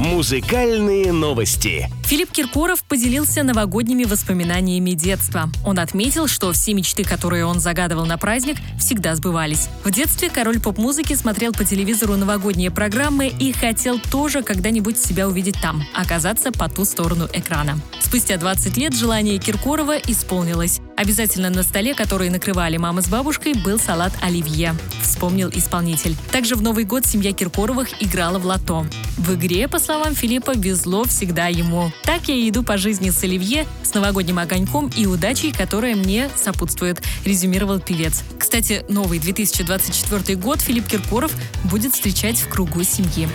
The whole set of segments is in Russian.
Музыкальные новости. Филипп Киркоров поделился новогодними воспоминаниями детства. Он отметил, что все мечты, которые он загадывал на праздник, всегда сбывались. В детстве король поп-музыки смотрел по телевизору новогодние программы и хотел тоже когда-нибудь себя увидеть там, оказаться по ту сторону экрана. Спустя 20 лет желание Киркорова исполнилось. Обязательно на столе, который накрывали мама с бабушкой, был салат оливье, вспомнил исполнитель. Также в Новый год семья Киркоровых играла в лото. В игре, по словам Филиппа, везло всегда ему. Так я иду по жизни с оливье, с новогодним огоньком и удачей, которая мне сопутствует, резюмировал певец. Кстати, новый 2024 год Филипп Киркоров будет встречать в кругу семьи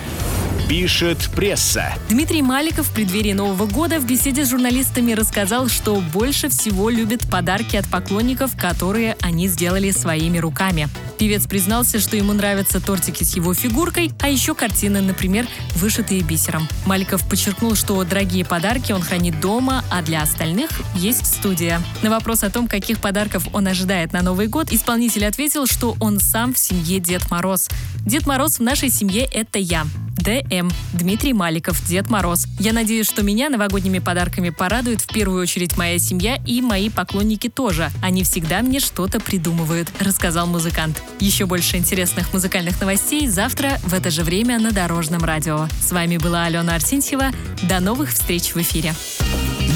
пишет пресса. Дмитрий Маликов в преддверии Нового года в беседе с журналистами рассказал, что больше всего любит подарки от поклонников, которые они сделали своими руками. Певец признался, что ему нравятся тортики с его фигуркой, а еще картины, например, вышитые бисером. Маликов подчеркнул, что дорогие подарки он хранит дома, а для остальных есть студия. На вопрос о том, каких подарков он ожидает на Новый год, исполнитель ответил, что он сам в семье Дед Мороз. Дед Мороз в нашей семье – это я. ДМ. Дмитрий Маликов, Дед Мороз. Я надеюсь, что меня новогодними подарками порадует в первую очередь моя семья и мои поклонники тоже. Они всегда мне что-то придумывают, рассказал музыкант. Еще больше интересных музыкальных новостей завтра в это же время на Дорожном радио. С вами была Алена Арсентьева. До новых встреч в эфире.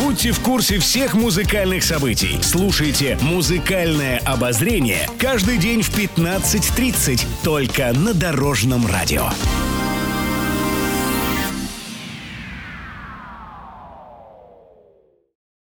Будьте в курсе всех музыкальных событий. Слушайте «Музыкальное обозрение» каждый день в 15.30 только на Дорожном радио.